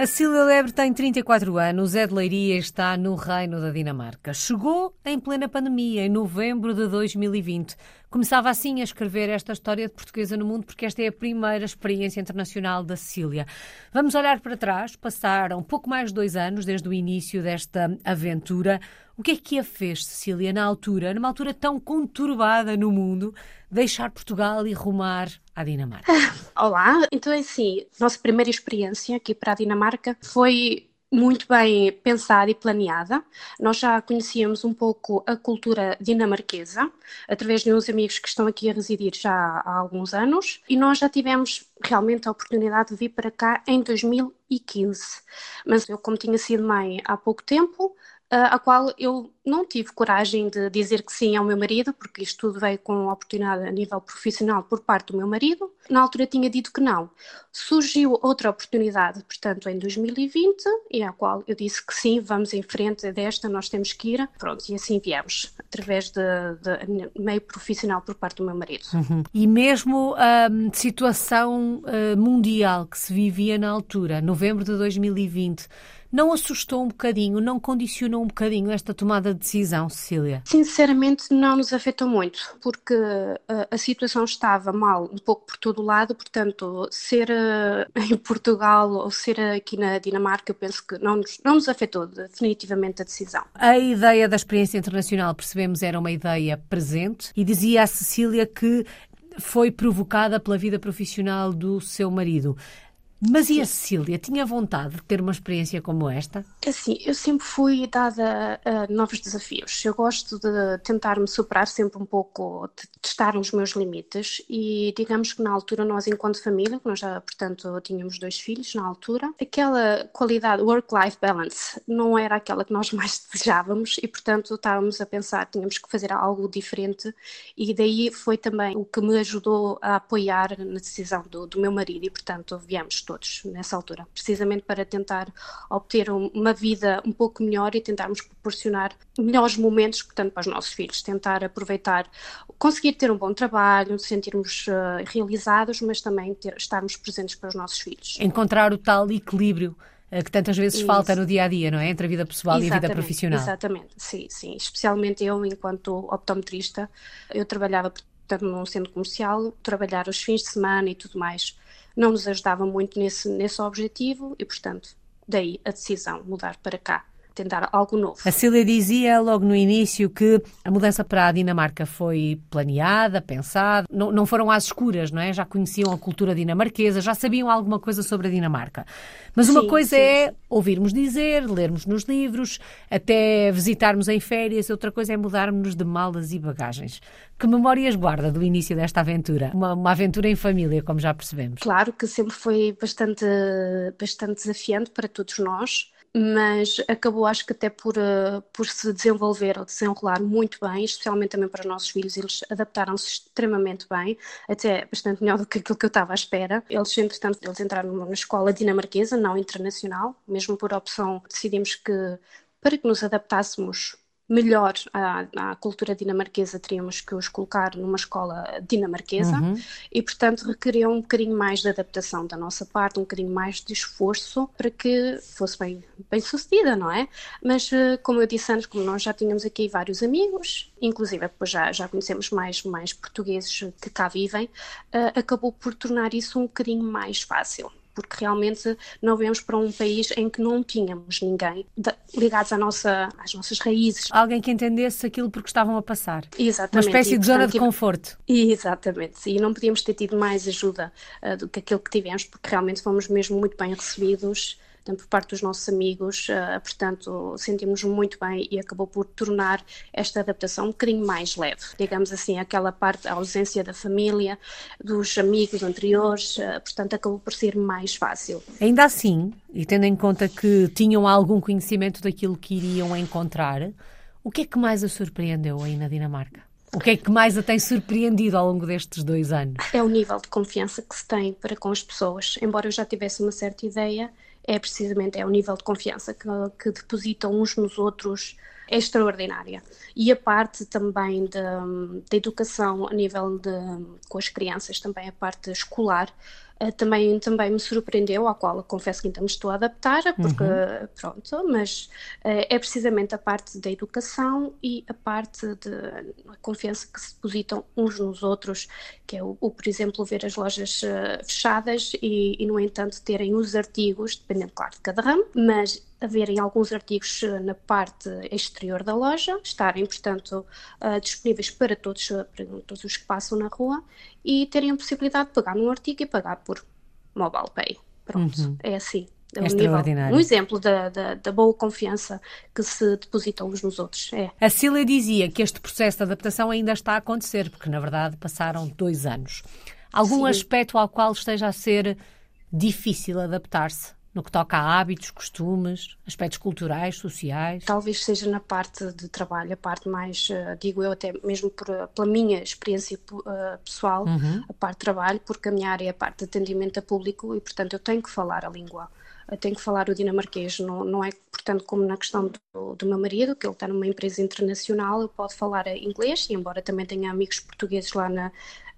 A Cília Lebre tem 34 anos, é de Leiria está no Reino da Dinamarca. Chegou em plena pandemia, em novembro de 2020. Começava assim a escrever esta história de portuguesa no mundo, porque esta é a primeira experiência internacional da Cecília. Vamos olhar para trás, passaram pouco mais de dois anos desde o início desta aventura. O que é que a fez, Cecília, na altura, numa altura tão conturbada no mundo, deixar Portugal e rumar à Dinamarca? Olá, então é assim, nossa primeira experiência aqui para a Dinamarca foi muito bem pensada e planeada. Nós já conhecíamos um pouco a cultura dinamarquesa, através de uns amigos que estão aqui a residir já há alguns anos, e nós já tivemos realmente a oportunidade de vir para cá em 2015. Mas eu, como tinha sido mãe há pouco tempo, a qual eu não tive coragem de dizer que sim ao meu marido, porque isto tudo veio com oportunidade a nível profissional por parte do meu marido. Na altura tinha dito que não. Surgiu outra oportunidade, portanto, em 2020, e à qual eu disse que sim, vamos em frente desta, nós temos que ir. Pronto, e assim viemos, através de, de meio profissional por parte do meu marido. Uhum. E mesmo a um, situação uh, mundial que se vivia na altura, novembro de 2020, não assustou um bocadinho, não condicionou um bocadinho esta tomada de decisão, Cecília? Sinceramente, não nos afetou muito, porque a, a situação estava mal um pouco por todo o lado, portanto, ser uh, em Portugal ou ser aqui na Dinamarca, eu penso que não nos, não nos afetou definitivamente a decisão. A ideia da experiência internacional, percebemos, era uma ideia presente e dizia a Cecília que foi provocada pela vida profissional do seu marido. Mas e a Cecília? Tinha vontade de ter uma experiência como esta? Assim, eu sempre fui dada a novos desafios. Eu gosto de tentar me superar sempre um pouco, de testar os meus limites e digamos que na altura nós, enquanto família, nós já, portanto, tínhamos dois filhos na altura, aquela qualidade work-life balance não era aquela que nós mais desejávamos e, portanto, estávamos a pensar, tínhamos que fazer algo diferente e daí foi também o que me ajudou a apoiar na decisão do, do meu marido e, portanto, viemos todos nessa altura, precisamente para tentar obter uma vida um pouco melhor e tentarmos proporcionar melhores momentos, portanto, para os nossos filhos, tentar aproveitar, conseguir ter um bom trabalho, sentirmos uh, realizados, mas também ter, estarmos presentes para os nossos filhos. Encontrar o tal equilíbrio eh, que tantas vezes Isso. falta no dia a dia, não é? Entre a vida pessoal exatamente, e a vida profissional. Exatamente, sim, sim. Especialmente eu, enquanto optometrista, eu trabalhava portanto, num centro comercial, trabalhar os fins de semana e tudo mais não nos ajudava muito nesse, nesse objetivo e, portanto, daí a decisão mudar para cá tentar algo novo. A Cília dizia logo no início que a mudança para a Dinamarca foi planeada, pensada, não, não foram às escuras, não é? Já conheciam a cultura dinamarquesa, já sabiam alguma coisa sobre a Dinamarca. Mas uma sim, coisa sim. é ouvirmos dizer, lermos nos livros, até visitarmos em férias, outra coisa é mudarmos de malas e bagagens. Que memórias guarda do início desta aventura? Uma, uma aventura em família, como já percebemos. Claro que sempre foi bastante, bastante desafiante para todos nós mas acabou acho que até por, uh, por se desenvolver ou desenrolar muito bem, especialmente também para os nossos filhos, eles adaptaram-se extremamente bem, até bastante melhor do que aquilo que eu estava à espera. Eles, entretanto, eles entraram numa escola dinamarquesa, não internacional, mesmo por opção decidimos que para que nos adaptássemos melhor à, à, cultura dinamarquesa, teríamos que os colocar numa escola dinamarquesa uhum. e, portanto, requeria um bocadinho mais de adaptação da nossa parte, um bocadinho mais de esforço para que fosse bem, bem sucedida, não é? Mas, eh, como eu disse antes, como nós já tínhamos aqui vários amigos, inclusive depois já, já conhecemos mais, mais portugueses que cá vivem, uh, acabou por tornar isso um bocadinho mais fácil porque realmente não viemos para um país em que não tínhamos ninguém ligados à nossa, às nossas raízes. Alguém que entendesse aquilo porque estavam a passar. Exatamente. Uma espécie e, de zona de conforto. Exatamente. E não podíamos ter tido mais ajuda uh, do que aquilo que tivemos, porque realmente fomos mesmo muito bem recebidos por parte dos nossos amigos, uh, portanto, sentimos muito bem e acabou por tornar esta adaptação um bocadinho mais leve. Digamos assim, aquela parte, a ausência da família, dos amigos anteriores, uh, portanto, acabou por ser mais fácil. Ainda assim, e tendo em conta que tinham algum conhecimento daquilo que iriam encontrar, o que é que mais a surpreendeu aí na Dinamarca? O que é que mais a tem surpreendido ao longo destes dois anos? É o nível de confiança que se tem para com as pessoas. Embora eu já tivesse uma certa ideia, é precisamente é o nível de confiança que, que depositam uns nos outros é extraordinária. E a parte também da educação a nível de com as crianças, também a parte escolar, também, também me surpreendeu, ao qual confesso que ainda me estou a adaptar, porque, uhum. pronto, mas uh, é precisamente a parte da educação e a parte da confiança que se depositam uns nos outros, que é o, o por exemplo, ver as lojas uh, fechadas e, e, no entanto, terem os artigos, dependendo, claro, de cada ramo, mas haverem alguns artigos eh, na parte exterior da loja, estarem, portanto, uh, disponíveis para todos, para todos os que passam na rua e terem a possibilidade de pagar num artigo e pagar por mobile pay. Pronto, uhum. é assim. É um, nível, um exemplo da, da, da, boa confiança que se depositam uns nos outros. É. A Cília dizia que este processo de adaptação ainda está a acontecer, porque na verdade passaram dois anos. Algum Sim. aspecto ao qual esteja a ser difícil adaptar-se? No que toca a hábitos, costumes, aspectos culturais, sociais? Talvez seja na parte de trabalho, a parte mais, uh, digo eu, até mesmo por, eh, pela minha experiência uh, pessoal, uhum. a parte de trabalho, porque a minha área é a parte de atendimento a público e, portanto, eu tenho que falar a língua. Eu tenho que falar o dinamarquês, não, não é, portanto, como na questão do, do meu marido, que ele está numa empresa internacional, eu posso falar inglês, e embora também tenha amigos portugueses lá na,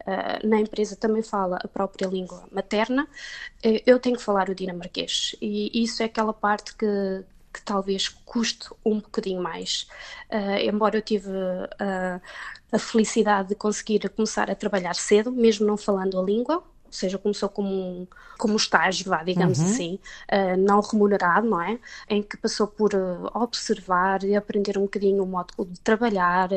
uh, na empresa também fala a própria língua materna, uh, eu tenho que falar o dinamarquês. E isso é aquela parte que, que talvez custe um bocadinho mais. Uh, embora eu tive uh, a felicidade de conseguir começar a trabalhar cedo, mesmo não falando a língua, seja, começou como um, como estágio, lá, digamos uhum. assim, uh, não remunerado, não é? Em que passou por uh, observar e aprender um bocadinho o modo de trabalhar,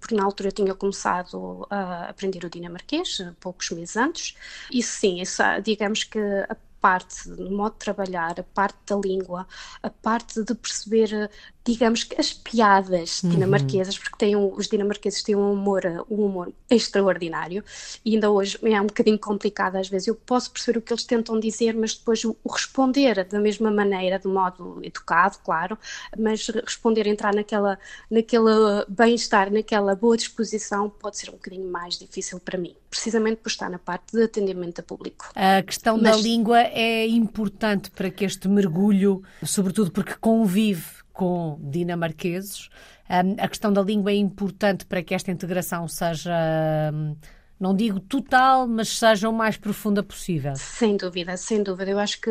porque na altura eu tinha começado a aprender o dinamarquês, poucos meses antes, e sim, isso, digamos que a parte do modo de trabalhar, a parte da língua, a parte de perceber digamos que as piadas uhum. dinamarquesas, porque têm os dinamarqueses têm um humor, um humor extraordinário e ainda hoje é um bocadinho complicado às vezes. Eu posso perceber o que eles tentam dizer, mas depois o, o responder da mesma maneira, de modo educado, claro, mas responder, entrar naquela, naquele bem-estar, naquela boa disposição, pode ser um bocadinho mais difícil para mim, precisamente por estar na parte de atendimento a público. A questão mas... da língua é importante para que este mergulho, sobretudo porque convive com dinamarqueses. Um, a questão da língua é importante para que esta integração seja, um, não digo total, mas seja o mais profunda possível. Sem dúvida, sem dúvida. Eu acho que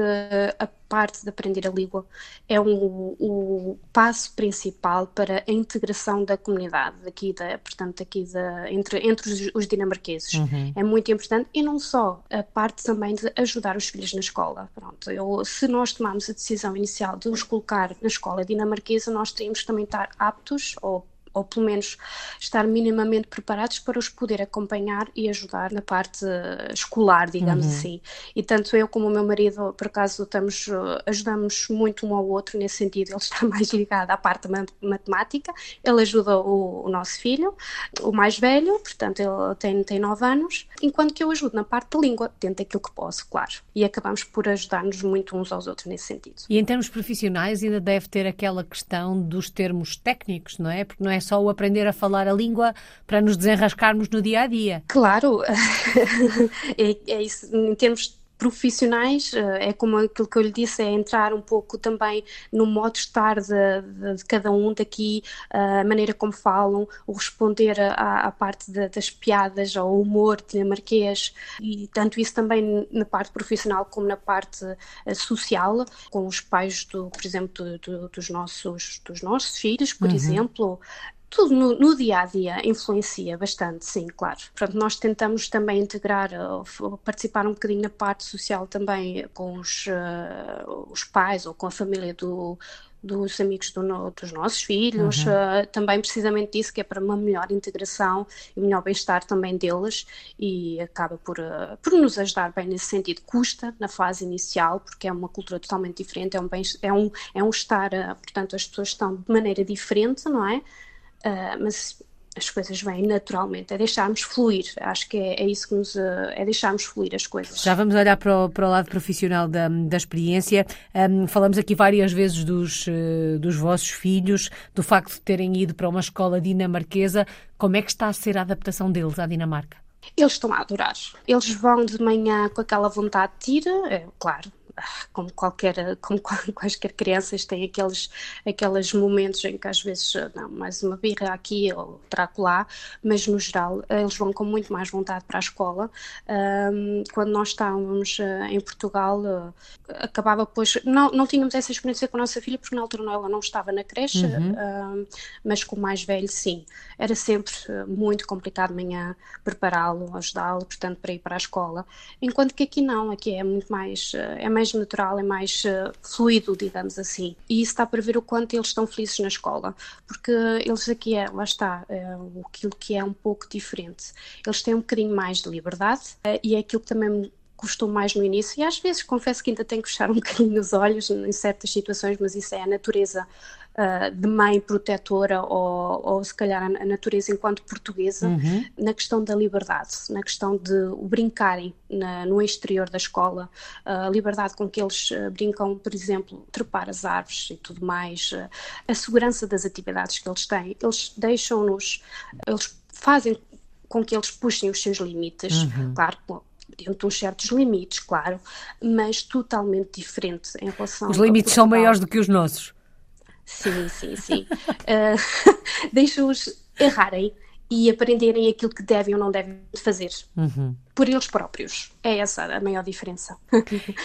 a parte de aprender a língua é um, o passo principal para a integração da comunidade aqui da, portanto aqui da, entre entre os, os dinamarqueses uhum. é muito importante e não só a parte também de ajudar os filhos na escola pronto eu, se nós tomarmos a decisão inicial de os colocar na escola dinamarquesa nós temos que também estar aptos ou ou pelo menos estar minimamente preparados para os poder acompanhar e ajudar na parte escolar, digamos uhum. assim. E tanto eu como o meu marido, por acaso, estamos, ajudamos muito um ao outro nesse sentido. Ele está mais ligado à parte matemática, ele ajuda o, o nosso filho, o mais velho, portanto, ele tem, tem nove anos, enquanto que eu ajudo na parte da língua, dentro daquilo que posso, claro. E acabamos por ajudar-nos muito uns aos outros nesse sentido. E em termos profissionais, ainda deve ter aquela questão dos termos técnicos, não é? Porque não é só o aprender a falar a língua para nos desenrascarmos no dia a dia. Claro, é, é isso. Em termos profissionais, eh, é como aquilo que eu lhe disse, é entrar um pouco também no modo de estar de, de, de cada um daqui, eh, a maneira como falam, o responder à, à parte de, das piadas, ao humor dinamarquês, e tanto isso também na parte profissional como na parte eh, social, com os pais, do, por exemplo, do, dos, nossos, dos nossos filhos, por uhum. exemplo, tudo no, no, dia a dia influencia bastante, sim, claro. Portanto, nós tentamos também integrar, participar um bocadinho na parte social também com os, uh, os pais ou com a família do, dos amigos do, dos nossos filhos, uhum. uh, também precisamente disso, que é para uma melhor integração e melhor bem-estar também deles e acaba por, uh, por nos ajudar bem nesse sentido. Custa na fase inicial, porque é uma cultura totalmente diferente, é um, bem, é um, é um estar, portanto, as pessoas estão de maneira diferente, não é? Uh, mas as coisas vêm naturalmente, é deixarmos fluir. Acho que é, é isso que nos. Ah, é deixarmos fluir as coisas. Já vamos olhar para o, para o lado profissional da, da experiência. Um, falamos aqui várias vezes dos, uh, dos vossos filhos, do facto de terem ido para uma escola dinamarquesa. Como é que está a ser a adaptação deles à Dinamarca? Eles estão a adorar. Eles vão de manhã com aquela vontade de ir, é, claro, como qualquer, como quaisquer crianças têm aqueles, aqueles momentos em que às vezes, não, mais uma birra aqui ou traco lá, mas no geral eles vão com muito mais vontade para a escola. Quando nós estávamos uh, em Portugal, acabava pois, não, não tínhamos essa experiência com a nossa filha, porque na altura ela não estava na creche, uhum. uh, mas com o mais velho sim. Era sempre muito complicado de manhã prepará-lo, ajudá-lo, portanto, para ir para a escola. Enquanto que aqui não, aqui é muito mais, é mais mais natural, é mais uh, fluido, digamos assim. E isso está para ver o quanto eles estão felizes na escola, porque eles aqui, é, lá está, é, aquilo que é um pouco diferente. Eles têm um bocadinho mais de liberdade uh, e é aquilo que também me custou mais no início e às vezes confesso que ainda tenho que fechar um bocadinho os olhos em certas situações, mas isso é a natureza uh, de mãe protetora ou, ou se calhar a natureza enquanto portuguesa uhum. na questão da liberdade, na questão de brincarem na, no exterior da escola, a liberdade com que eles uh, brincam, por exemplo, trepar as árvores e tudo mais, a segurança das atividades que eles têm, eles deixam-nos, eles fazem com que eles puxem os seus limites, uhum. claro, dentro de uns certos limites, claro, mas totalmente diferente em relação Os limites são maiores do que os nossos. Sim, sim, sim. uh, Deixa-os errarem e aprenderem aquilo que devem ou não devem fazer. Uhum. Por eles próprios. É essa a maior diferença.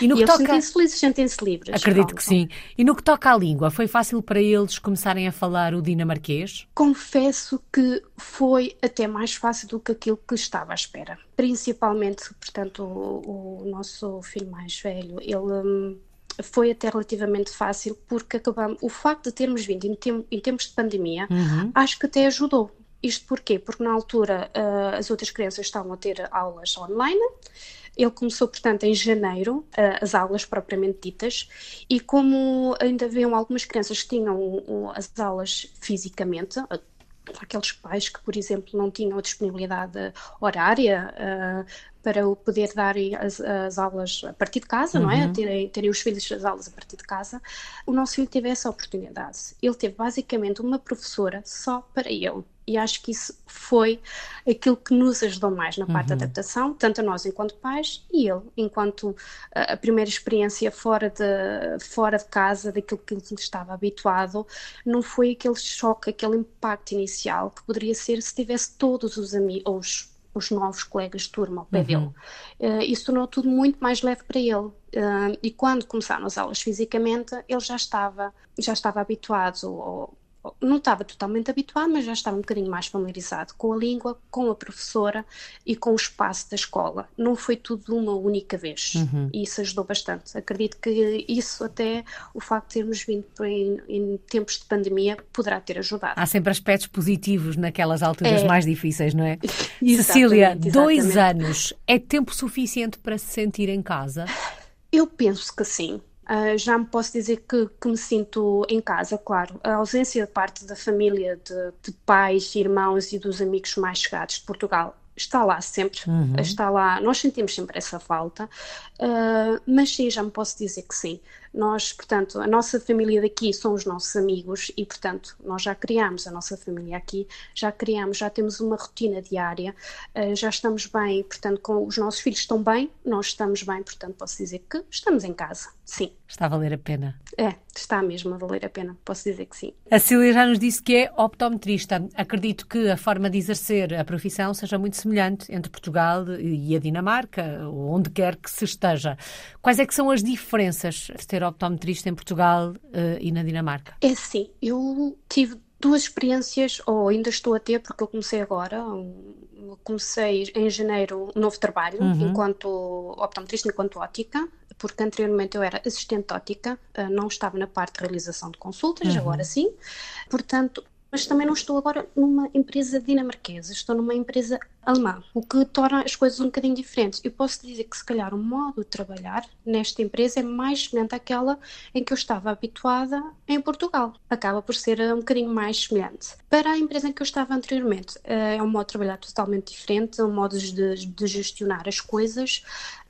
E, no que e eles toca... sentem-se felizes, sentem-se livres. Acredito que sim. E no que toca à língua, foi fácil para eles começarem a falar o dinamarquês? Confesso que foi até mais fácil do que aquilo que estava à espera. Principalmente, portanto, o, o nosso filho mais velho, ele... Foi até relativamente fácil porque acabamos, o facto de termos vindo em, tem, em tempos de pandemia, uhum. acho que até ajudou. Isto porquê? Porque na altura uh, as outras crianças estavam a ter aulas online. Ele começou, portanto, em janeiro, uh, as aulas propriamente ditas, e como ainda haviam algumas crianças que tinham as aulas fisicamente, aqueles pais que, por exemplo, não tinham a disponibilidade horária uh, para poder dar as, as, aulas a partir de casa, uhum. não é? Uhum. Terem, terem os filhos as aulas a partir de casa, o nosso filho teve essa oportunidade. Ele teve basicamente uma professora só para ele e acho que isso foi aquilo que nos ajudou mais na parte uhum. da adaptação, tanto a nós enquanto pais e ele enquanto a primeira experiência fora de, fora de casa, daquilo que ele estava habituado, não foi aquele choque, aquele impacto inicial que poderia ser se tivesse todos os amigos, os novos colegas de turma ao pé uhum. dele. Uh, isso tornou tudo muito mais leve para ele. Uh, e quando começaram as aulas fisicamente, ele já estava, já estava habituado, ou, não estava totalmente habituado, mas já estava um bocadinho mais familiarizado com a língua, com a professora e com o espaço da escola. Não foi tudo uma única vez uhum. e isso ajudou bastante. Acredito que isso até o facto de termos vindo em, em tempos de pandemia poderá ter ajudado. Há sempre aspectos positivos naquelas alturas é. mais difíceis, não é? Cecília, exatamente. dois anos é tempo suficiente para se sentir em casa? Eu penso que sim. Uh, já me posso dizer que, que, me sinto em casa, claro. A ausência de parte da família, de, de pais, irmãos e dos amigos mais chegados de Portugal está lá sempre, uhum. está lá, nós sentimos sempre essa falta, uh, mas sim, já me posso dizer que sim. Nós, portanto, a nossa família daqui são os nossos amigos e, portanto, nós já criamos a nossa família aqui, já criamos, já temos uma rotina diária, uh, já estamos bem, portanto, com os nossos filhos estão bem, nós estamos bem, portanto, posso dizer que estamos em casa, sim. Está a valer a pena. É, está mesmo a valer a pena, posso dizer que sim. A Cília já nos disse que é optometrista. Acredito que a forma de exercer a profissão seja muito semelhante entre Portugal e a Dinamarca, onde quer que se esteja. Quais é que são as diferenças de ter optometrista em Portugal uh, e na Dinamarca? É sim, eu tive duas experiências, ou ainda estou a ter, porque eu comecei agora, comecei em janeiro um novo trabalho, uhum. enquanto optometrista, enquanto ótica, porque anteriormente eu era assistente ótica, eh, não estava na parte de realização de consultas, uhum. agora sim. Portanto, mas também não estou agora numa empresa dinamarquesa, estou numa empresa alemã, o que torna as coisas um bocadinho diferentes. Eu posso dizer que se calhar o modo de trabalhar nesta empresa é mais semelhante àquela em que eu estava habituada em Portugal. Acaba por ser um bocadinho mais semelhante. Para a empresa em que eu estava anteriormente, eh, é um modo de trabalhar totalmente diferente, um modo de, de gestionar as coisas,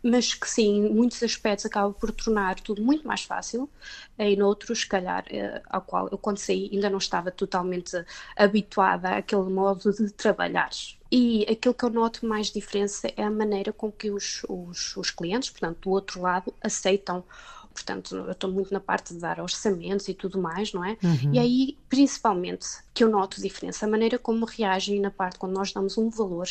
mas que sim, em muitos aspectos acaba por tornar tudo muito mais fácil, em noutros, se calhar, eh, ao qual eu quando saí ainda não estava totalmente habituada àquele modo de trabalhar. E aquilo que eu noto mais diferença é a maneira com que os, os, os clientes, portanto, do outro lado, aceitam portanto, eu estou muito na parte de dar orçamentos e tudo mais, não é? Uhum. E aí, principalmente, que eu noto diferença, a maneira como reagem na parte quando nós damos um valor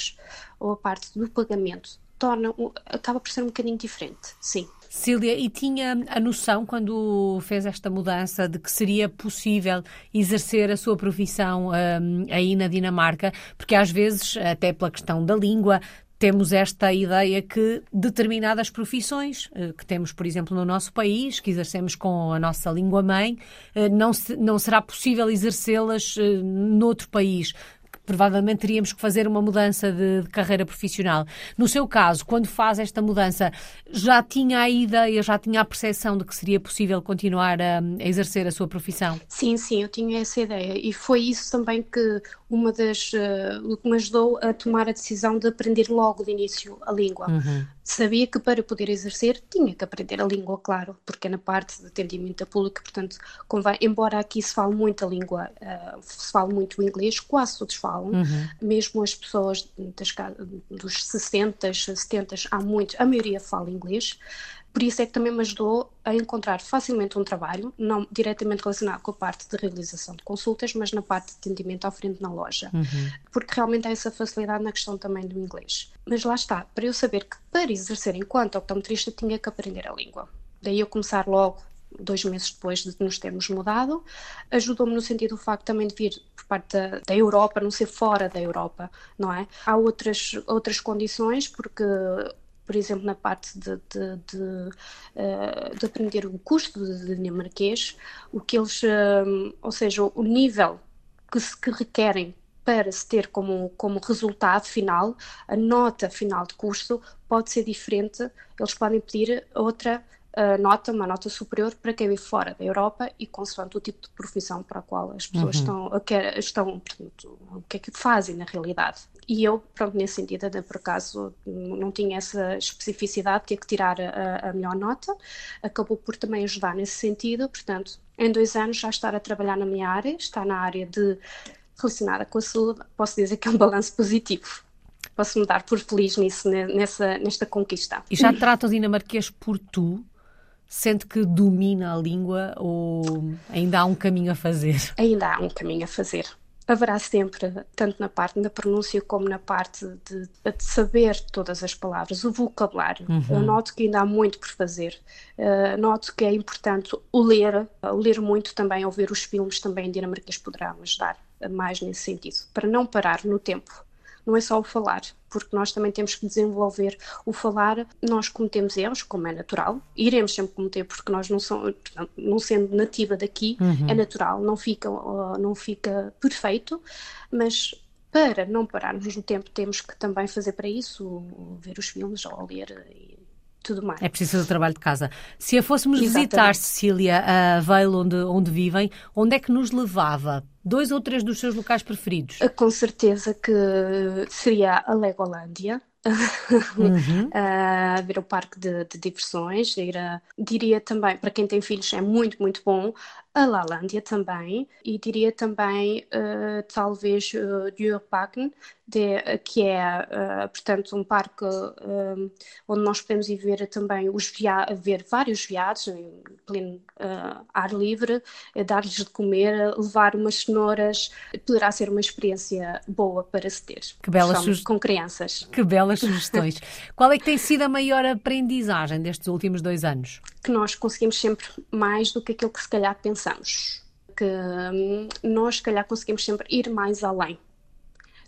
ou a parte do pagamento, torna, acaba por ser um bocadinho diferente, sim. Cília, e tinha a noção, quando fez esta mudança, de que seria possível exercer a sua profissão um, aí na Dinamarca? Porque às vezes, até pela questão da língua, temos esta ideia que determinadas profissões eh, que temos, por exemplo, no nosso país, que exercemos com a nossa língua-mãe, eh, não, se, não será possível exercê-las eh, noutro país provavelmente teríamos que fazer uma mudança de, de, carreira profissional. No seu caso, quando faz esta mudança, já tinha a ideia, já tinha a percepção de que seria possível continuar a, a exercer a sua profissão? Sim, sim, eu tinha essa ideia e foi isso também que uma das uh, que me ajudou a tomar a decisão de aprender logo de início a língua. Uhum. Sabia que para poder exercer tinha que aprender a língua, claro, porque é na parte de atendimento a público, portanto, convém, embora aqui se fale muito a língua, uh, se fale muito o inglês, quase todos falam, uhum. mesmo as pessoas das, dos 60, 70, há muito, a maioria fala inglês. Por isso é que também me ajudou a encontrar facilmente um trabalho, não diretamente relacionado com a parte de realização de consultas, mas na parte de atendimento à frente na loja. Uhum. Porque realmente há essa facilidade na questão também do inglês. Mas lá está, para eu saber que para exercer enquanto optometrista tinha que aprender a língua. Daí eu começar logo dois meses depois de nos termos mudado, ajudou-me no sentido do facto também de vir por parte da, da, Europa, não ser fora da Europa, não é? Há outras, outras condições, porque por exemplo, na parte de, de, de, eh, de aprender o custo de dinamarquês, o que eles, eh, ou seja, o nível que, se, que requerem para se ter como, como resultado final, a nota final de curso pode ser diferente, eles podem pedir outra uh, nota, uma nota superior para quem vive fora da Europa e consoante o tipo de profissão para a qual as pessoas uhum. estão, estão portanto, o que é que fazem na realidade. E eu, pronto, nesse sentido, até por acaso não tinha essa especificidade, tinha que tirar a, a melhor nota, acabou por também ajudar nesse sentido, portanto, em dois anos já estar a trabalhar na minha área, está na área de relacionada com a saúde, posso dizer que é um balanço positivo. Posso me dar por feliz nisso, nessa, nesta conquista. E já trata o dinamarquês por tu? Sente que domina a língua ou ainda há um caminho a fazer? Ainda há um caminho a fazer haverá sempre, tanto na parte da pronúncia como na parte de, de saber todas as palavras, o vocabulário. Uhum. Eu noto que ainda há muito por fazer. Uh, noto que é importante o ler, o ler muito também, ouvir os filmes também dinamarquês poderá ajudar mais nesse sentido, para não parar no tempo não é só o falar, porque nós também temos que desenvolver o falar. Nós cometemos erros, como é natural, iremos sempre cometer, porque nós não somos, não sendo nativa daqui, uhum. é natural, não fica, não fica perfeito, mas para não pararmos no tempo, temos que também fazer para isso, ver os filmes ou ler tudo mais. É preciso fazer trabalho de casa. Se a fôssemos Exatamente. visitar, Cecília, a Veil, onde, onde vivem, onde é que nos levava? Dois ou três dos seus locais preferidos? Com certeza que seria a Legolândia. Uhum. uh, ver o parque de, de, diversões, ir a, diria também, para quem tem filhos é muito, muito bom, a Lalândia também, e diria também uh, talvez uh, Djurparken, de, que é, uh, portanto, um parque uh, onde nós podemos ir ver também os ver vários veados em pleno ar livre, dar-lhes de comer, levar umas cenouras, poderá ser uma experiência boa para se ter. Que belas sugestões. Com crianças. Que belas sugestões. Qual é que tem sido a maior aprendizagem destes últimos dois anos? Que nós conseguimos sempre mais do que aquilo que se calhar pensamos. Que hum, nós, se calhar, conseguimos sempre ir mais além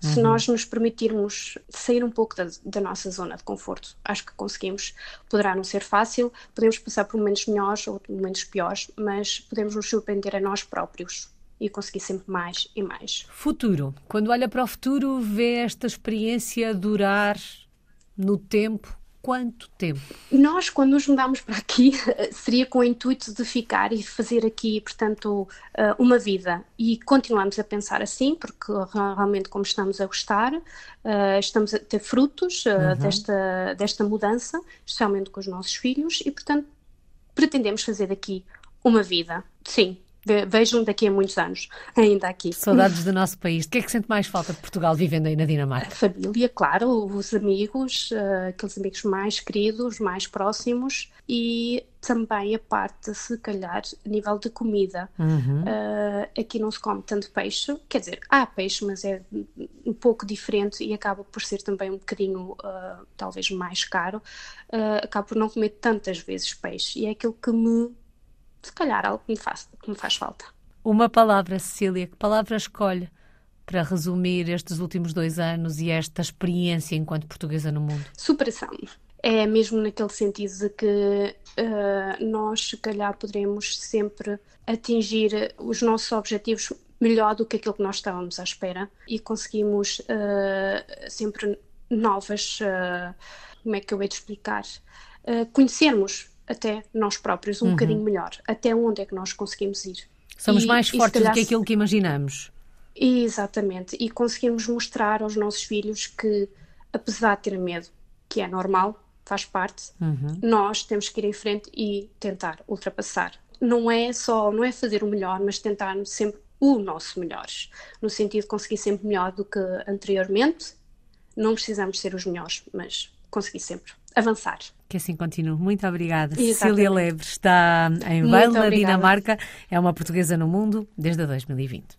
se uhum. nós nos permitirmos sair um pouco da, da, nossa zona de conforto, acho que conseguimos. Poderá não ser fácil, podemos passar por momentos melhores ou momentos piores, mas podemos nos surpreender a nós próprios e conseguir sempre mais e mais. Futuro. Quando olha para o futuro, vê esta experiência durar no tempo quanto tempo? Nós, quando nos mudámos para aqui, seria com o intuito de ficar e fazer aqui, portanto, eh, uma vida. E continuamos a pensar assim, porque realmente, como estamos a gostar, eh, estamos a ter frutos eh, uhum. desta, desta mudança, especialmente com os nossos filhos, e, portanto, pretendemos fazer daqui uma vida. Sim, vejam daqui a muitos anos, ainda aqui. Saudades do nosso país. O que é que sente mais falta de Portugal vivendo aí na Dinamarca? A família, claro, os amigos, uh, aqueles amigos mais queridos, mais próximos e também a parte, se calhar, a nível de comida. Uhum. Uh, aqui não se come tanto peixe, quer dizer, há peixe, mas é um pouco diferente e acaba por ser também um bocadinho, uh, talvez, mais caro. Uh, acabo por não comer tantas vezes peixe e é aquilo que me se calhar algo que me faz, que me faz falta. Uma palavra, Cecília, que palavra escolhe para resumir estes últimos dois anos e esta experiência enquanto portuguesa no mundo? Superação. É mesmo naquele sentido de que uh, nós, se calhar, poderemos sempre atingir os nossos objetivos melhor do que aquilo que nós estávamos à espera e conseguimos uh, sempre novas, uh, como é que eu hei de explicar, conhecermos até nós próprios um uhum. bocadinho melhor, até onde é que nós conseguimos ir. Somos e, mais fortes calhar, do que aquilo que imaginamos. Exatamente, e conseguirmos mostrar aos nossos filhos que, apesar de ter medo, que é normal, faz parte, uhum. nós temos que ir em frente e tentar ultrapassar. Não é só, não é fazer o melhor, mas tentar sempre o nosso melhor, no sentido de conseguir sempre melhor do que anteriormente. Não precisamos ser os melhores, mas conseguir sempre avançar. Que assim continue. Muito obrigada. Cecília Lebre está em Veil, na Dinamarca. É uma portuguesa no mundo desde 2020.